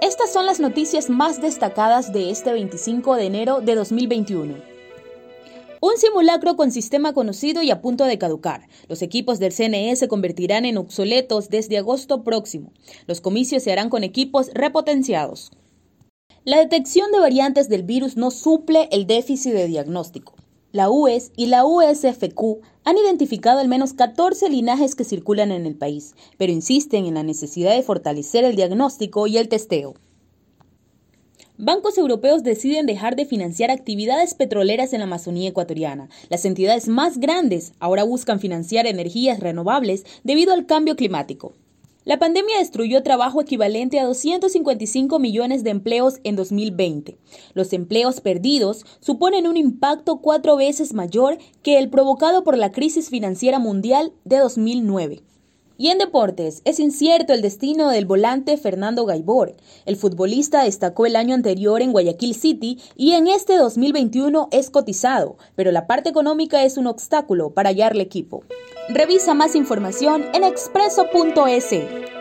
Estas son las noticias más destacadas de este 25 de enero de 2021. Un simulacro con sistema conocido y a punto de caducar. Los equipos del CNE se convertirán en obsoletos desde agosto próximo. Los comicios se harán con equipos repotenciados. La detección de variantes del virus no suple el déficit de diagnóstico. La UES y la USFQ han identificado al menos 14 linajes que circulan en el país, pero insisten en la necesidad de fortalecer el diagnóstico y el testeo. Bancos europeos deciden dejar de financiar actividades petroleras en la Amazonía ecuatoriana. Las entidades más grandes ahora buscan financiar energías renovables debido al cambio climático. La pandemia destruyó trabajo equivalente a 255 millones de empleos en 2020. Los empleos perdidos suponen un impacto cuatro veces mayor que el provocado por la crisis financiera mundial de 2009. Y en deportes, es incierto el destino del volante Fernando Gaibor. El futbolista destacó el año anterior en Guayaquil City y en este 2021 es cotizado, pero la parte económica es un obstáculo para hallarle equipo. Revisa más información en expreso.es.